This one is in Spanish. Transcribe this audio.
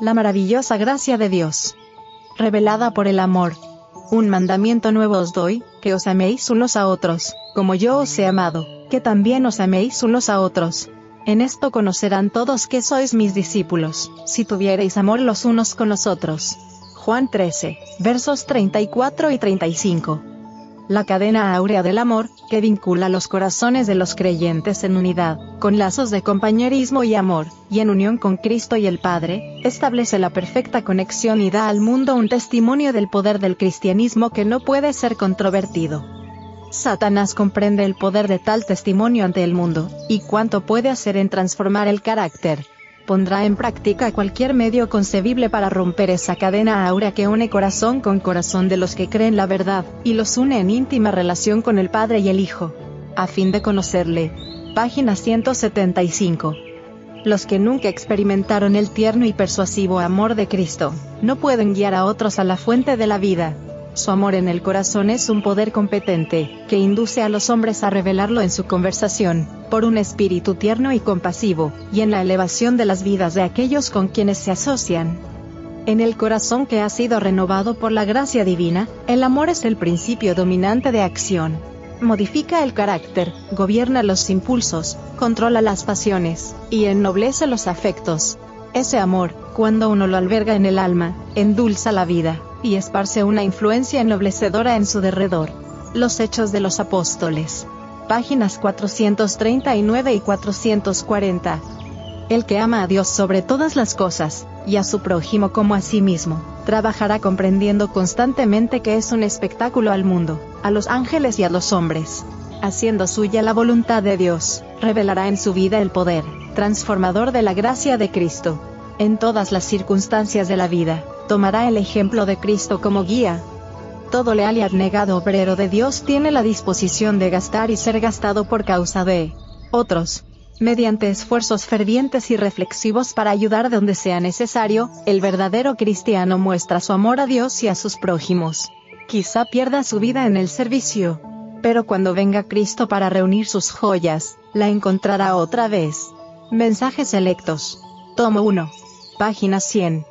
La maravillosa gracia de Dios. Revelada por el amor. Un mandamiento nuevo os doy, que os améis unos a otros, como yo os he amado, que también os améis unos a otros. En esto conocerán todos que sois mis discípulos, si tuviereis amor los unos con los otros. Juan 13, versos 34 y 35 la cadena áurea del amor, que vincula los corazones de los creyentes en unidad, con lazos de compañerismo y amor, y en unión con Cristo y el Padre, establece la perfecta conexión y da al mundo un testimonio del poder del cristianismo que no puede ser controvertido. Satanás comprende el poder de tal testimonio ante el mundo, y cuánto puede hacer en transformar el carácter, pondrá en práctica cualquier medio concebible para romper esa cadena áurea que une corazón con corazón de los que creen la verdad, y los une en íntima relación con el Padre y el Hijo. A fin de conocerle. Página 175. Los que nunca experimentaron el tierno y persuasivo amor de Cristo, no pueden guiar a otros a la fuente de la vida, su amor en el corazón es un poder competente, que induce a los hombres a revelarlo en su conversación, por un espíritu tierno y compasivo, y en la elevación de las vidas de aquellos con quienes se asocian. En el corazón que ha sido renovado por la gracia divina, el amor es el principio dominante de acción. Modifica el carácter, gobierna los impulsos, controla las pasiones, y ennoblece los afectos. Ese amor, cuando uno lo alberga en el alma, endulza la vida y esparce una influencia ennoblecedora en su derredor. Los Hechos de los Apóstoles. Páginas 439 y 440. El que ama a Dios sobre todas las cosas, y a su prójimo como a sí mismo, trabajará comprendiendo constantemente que es un espectáculo al mundo, a los ángeles y a los hombres. Haciendo suya la voluntad de Dios, revelará en su vida el poder, transformador de la gracia de Cristo. En todas las circunstancias de la vida, tomará el ejemplo de Cristo como guía. Todo leal y abnegado obrero de Dios tiene la disposición de gastar y ser gastado por causa de otros. Mediante esfuerzos fervientes y reflexivos para ayudar donde sea necesario, el verdadero cristiano muestra su amor a Dios y a sus prójimos. Quizá pierda su vida en el servicio. Pero cuando venga Cristo para reunir sus joyas, la encontrará otra vez. Mensajes selectos. Tomo 1. Página 100.